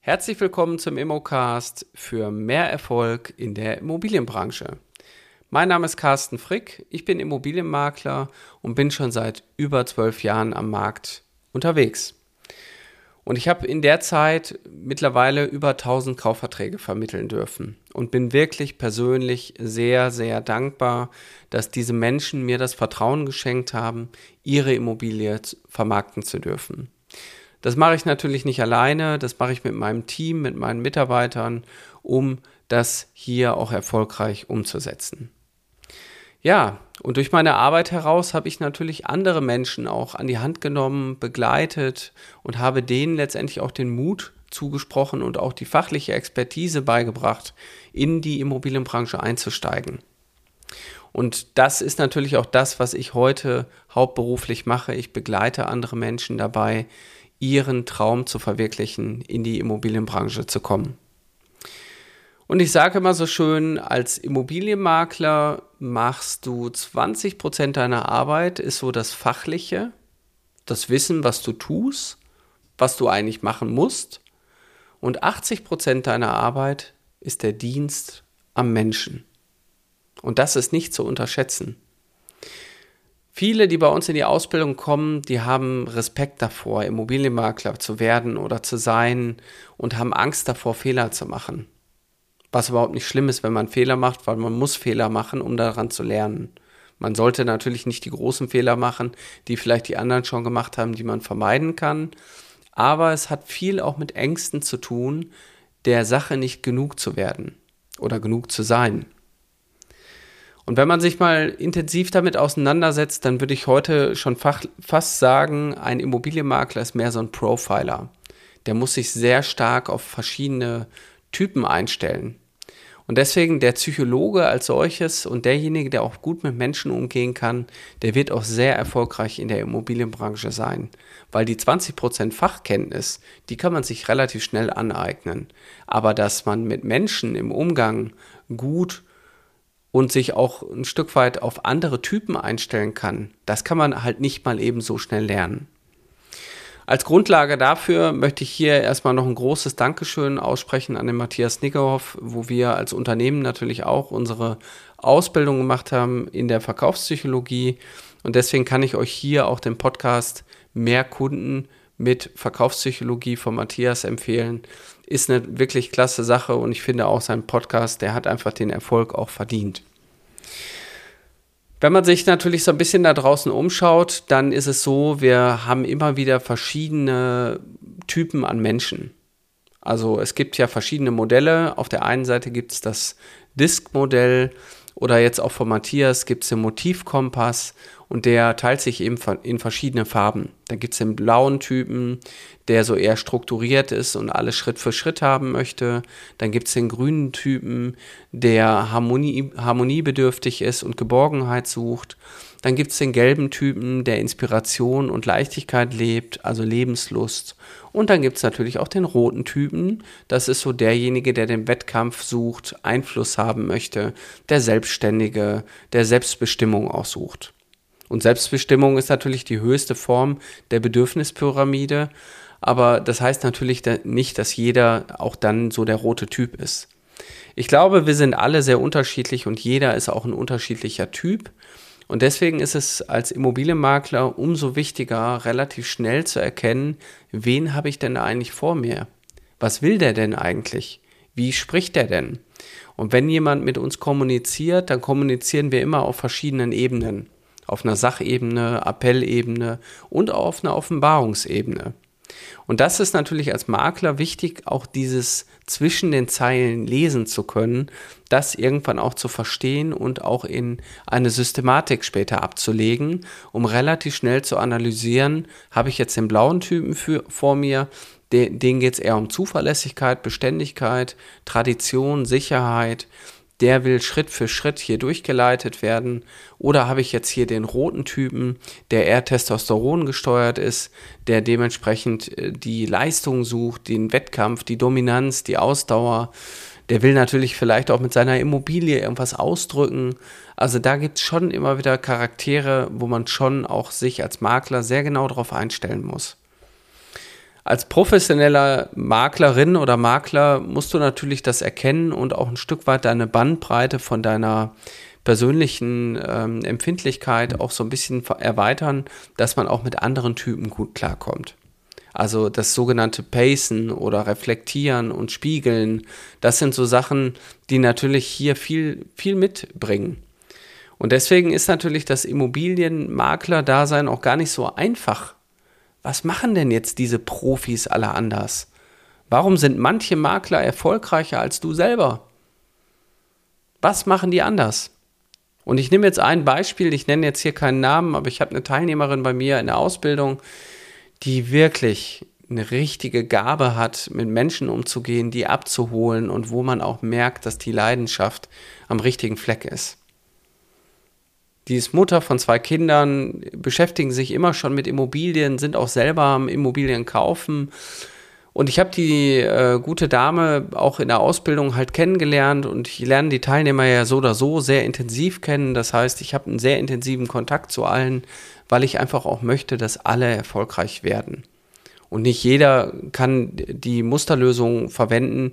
Herzlich willkommen zum Immocast für mehr Erfolg in der Immobilienbranche. Mein Name ist Carsten Frick, ich bin Immobilienmakler und bin schon seit über zwölf Jahren am Markt unterwegs. Und ich habe in der Zeit mittlerweile über 1000 Kaufverträge vermitteln dürfen und bin wirklich persönlich sehr, sehr dankbar, dass diese Menschen mir das Vertrauen geschenkt haben, ihre Immobilie vermarkten zu dürfen. Das mache ich natürlich nicht alleine, das mache ich mit meinem Team, mit meinen Mitarbeitern, um das hier auch erfolgreich umzusetzen. Ja, und durch meine Arbeit heraus habe ich natürlich andere Menschen auch an die Hand genommen, begleitet und habe denen letztendlich auch den Mut zugesprochen und auch die fachliche Expertise beigebracht, in die Immobilienbranche einzusteigen. Und das ist natürlich auch das, was ich heute hauptberuflich mache. Ich begleite andere Menschen dabei, ihren Traum zu verwirklichen, in die Immobilienbranche zu kommen. Und ich sage immer so schön, als Immobilienmakler machst du 20 Prozent deiner Arbeit, ist so das Fachliche, das Wissen, was du tust, was du eigentlich machen musst. Und 80 Prozent deiner Arbeit ist der Dienst am Menschen. Und das ist nicht zu unterschätzen. Viele, die bei uns in die Ausbildung kommen, die haben Respekt davor, Immobilienmakler zu werden oder zu sein und haben Angst davor, Fehler zu machen. Was überhaupt nicht schlimm ist, wenn man Fehler macht, weil man muss Fehler machen, um daran zu lernen. Man sollte natürlich nicht die großen Fehler machen, die vielleicht die anderen schon gemacht haben, die man vermeiden kann. Aber es hat viel auch mit Ängsten zu tun, der Sache nicht genug zu werden oder genug zu sein. Und wenn man sich mal intensiv damit auseinandersetzt, dann würde ich heute schon fast sagen, ein Immobilienmakler ist mehr so ein Profiler. Der muss sich sehr stark auf verschiedene Typen einstellen. Und deswegen der Psychologe als solches und derjenige, der auch gut mit Menschen umgehen kann, der wird auch sehr erfolgreich in der Immobilienbranche sein. Weil die 20% Fachkenntnis, die kann man sich relativ schnell aneignen. Aber dass man mit Menschen im Umgang gut und sich auch ein Stück weit auf andere Typen einstellen kann, das kann man halt nicht mal eben so schnell lernen. Als Grundlage dafür möchte ich hier erstmal noch ein großes Dankeschön aussprechen an den Matthias Nickerhoff, wo wir als Unternehmen natürlich auch unsere Ausbildung gemacht haben in der Verkaufspsychologie. Und deswegen kann ich euch hier auch den Podcast Mehr Kunden mit Verkaufspsychologie von Matthias empfehlen ist eine wirklich klasse Sache und ich finde auch sein Podcast, der hat einfach den Erfolg auch verdient. Wenn man sich natürlich so ein bisschen da draußen umschaut, dann ist es so, wir haben immer wieder verschiedene Typen an Menschen. Also es gibt ja verschiedene Modelle. Auf der einen Seite gibt es das Disk-Modell oder jetzt auch von Matthias gibt es den Motivkompass und der teilt sich eben in verschiedene Farben. Da gibt es den blauen Typen, der so eher strukturiert ist und alles Schritt für Schritt haben möchte. Dann gibt es den grünen Typen, der Harmonie, harmoniebedürftig ist und Geborgenheit sucht. Dann gibt es den gelben Typen, der Inspiration und Leichtigkeit lebt, also Lebenslust. Und dann gibt es natürlich auch den roten Typen. Das ist so derjenige, der den Wettkampf sucht, Einfluss haben möchte, der Selbstständige, der Selbstbestimmung auch sucht. Und Selbstbestimmung ist natürlich die höchste Form der Bedürfnispyramide. Aber das heißt natürlich nicht, dass jeder auch dann so der rote Typ ist. Ich glaube, wir sind alle sehr unterschiedlich und jeder ist auch ein unterschiedlicher Typ. Und deswegen ist es als Immobilienmakler umso wichtiger, relativ schnell zu erkennen, wen habe ich denn eigentlich vor mir? Was will der denn eigentlich? Wie spricht der denn? Und wenn jemand mit uns kommuniziert, dann kommunizieren wir immer auf verschiedenen Ebenen auf einer Sachebene, Appellebene und auf einer Offenbarungsebene. Und das ist natürlich als Makler wichtig, auch dieses zwischen den Zeilen lesen zu können, das irgendwann auch zu verstehen und auch in eine Systematik später abzulegen, um relativ schnell zu analysieren, habe ich jetzt den blauen Typen für, vor mir, den, denen geht es eher um Zuverlässigkeit, Beständigkeit, Tradition, Sicherheit, der will Schritt für Schritt hier durchgeleitet werden? Oder habe ich jetzt hier den roten Typen, der eher Testosteron gesteuert ist, der dementsprechend äh, die Leistung sucht, den Wettkampf, die Dominanz, die Ausdauer, der will natürlich vielleicht auch mit seiner Immobilie irgendwas ausdrücken. Also da gibt es schon immer wieder Charaktere, wo man schon auch sich als Makler sehr genau darauf einstellen muss. Als professioneller Maklerin oder Makler musst du natürlich das erkennen und auch ein Stück weit deine Bandbreite von deiner persönlichen ähm, Empfindlichkeit auch so ein bisschen erweitern, dass man auch mit anderen Typen gut klarkommt. Also das sogenannte Pacen oder Reflektieren und Spiegeln, das sind so Sachen, die natürlich hier viel, viel mitbringen. Und deswegen ist natürlich das Immobilienmakler-Dasein auch gar nicht so einfach. Was machen denn jetzt diese Profis alle anders? Warum sind manche Makler erfolgreicher als du selber? Was machen die anders? Und ich nehme jetzt ein Beispiel, ich nenne jetzt hier keinen Namen, aber ich habe eine Teilnehmerin bei mir in der Ausbildung, die wirklich eine richtige Gabe hat, mit Menschen umzugehen, die abzuholen und wo man auch merkt, dass die Leidenschaft am richtigen Fleck ist. Die ist Mutter von zwei Kindern, beschäftigen sich immer schon mit Immobilien, sind auch selber am Immobilien kaufen und ich habe die äh, gute Dame auch in der Ausbildung halt kennengelernt und ich lerne die Teilnehmer ja so oder so sehr intensiv kennen. Das heißt, ich habe einen sehr intensiven Kontakt zu allen, weil ich einfach auch möchte, dass alle erfolgreich werden. Und nicht jeder kann die Musterlösung verwenden,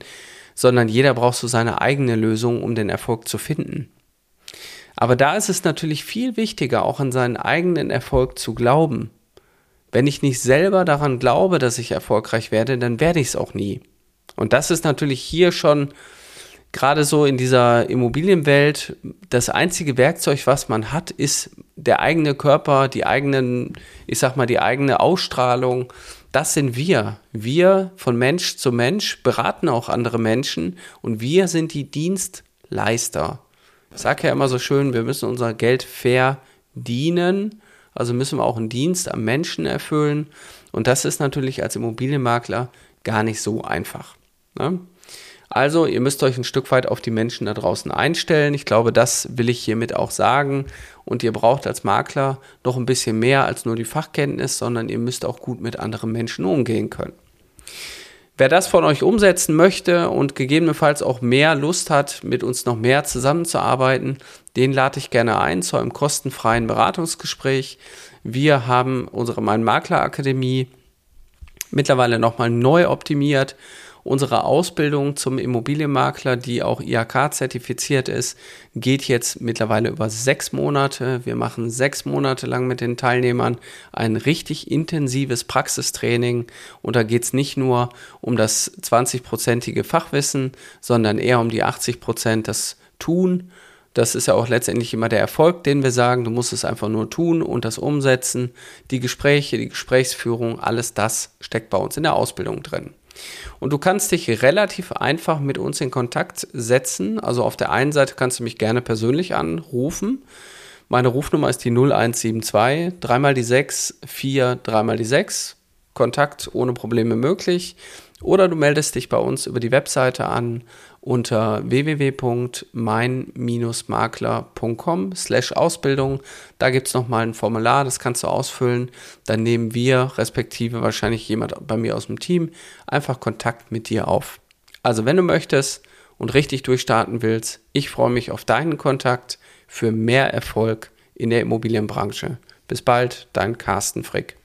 sondern jeder braucht so seine eigene Lösung, um den Erfolg zu finden. Aber da ist es natürlich viel wichtiger, auch an seinen eigenen Erfolg zu glauben wenn ich nicht selber daran glaube, dass ich erfolgreich werde, dann werde ich es auch nie. Und das ist natürlich hier schon gerade so in dieser Immobilienwelt das einzige Werkzeug, was man hat, ist der eigene Körper, die eigenen, ich sag mal, die eigene Ausstrahlung. Das sind wir. Wir von Mensch zu Mensch beraten auch andere Menschen und wir sind die Dienstleister. Ich sage ja immer so schön, wir müssen unser Geld fair dienen also müssen wir auch einen Dienst am Menschen erfüllen. Und das ist natürlich als Immobilienmakler gar nicht so einfach. Ne? Also, ihr müsst euch ein Stück weit auf die Menschen da draußen einstellen. Ich glaube, das will ich hiermit auch sagen. Und ihr braucht als Makler noch ein bisschen mehr als nur die Fachkenntnis, sondern ihr müsst auch gut mit anderen Menschen umgehen können. Wer das von euch umsetzen möchte und gegebenenfalls auch mehr Lust hat, mit uns noch mehr zusammenzuarbeiten, den lade ich gerne ein zu einem kostenfreien Beratungsgespräch. Wir haben unsere Mein Makler Akademie mittlerweile nochmal neu optimiert Unsere Ausbildung zum Immobilienmakler, die auch IHK-zertifiziert ist, geht jetzt mittlerweile über sechs Monate. Wir machen sechs Monate lang mit den Teilnehmern ein richtig intensives Praxistraining. Und da geht es nicht nur um das 20-prozentige Fachwissen, sondern eher um die 80 Prozent das Tun. Das ist ja auch letztendlich immer der Erfolg, den wir sagen. Du musst es einfach nur tun und das umsetzen. Die Gespräche, die Gesprächsführung, alles das steckt bei uns in der Ausbildung drin. Und du kannst dich relativ einfach mit uns in Kontakt setzen. Also auf der einen Seite kannst du mich gerne persönlich anrufen. Meine Rufnummer ist die 0172 3 mal die 6 4 3 mal die 6. Kontakt ohne Probleme möglich. Oder du meldest dich bei uns über die Webseite an unter www.mein-makler.com slash Ausbildung. Da gibt es nochmal ein Formular, das kannst du ausfüllen. Dann nehmen wir, respektive wahrscheinlich jemand bei mir aus dem Team, einfach Kontakt mit dir auf. Also wenn du möchtest und richtig durchstarten willst, ich freue mich auf deinen Kontakt für mehr Erfolg in der Immobilienbranche. Bis bald, dein Carsten Frick.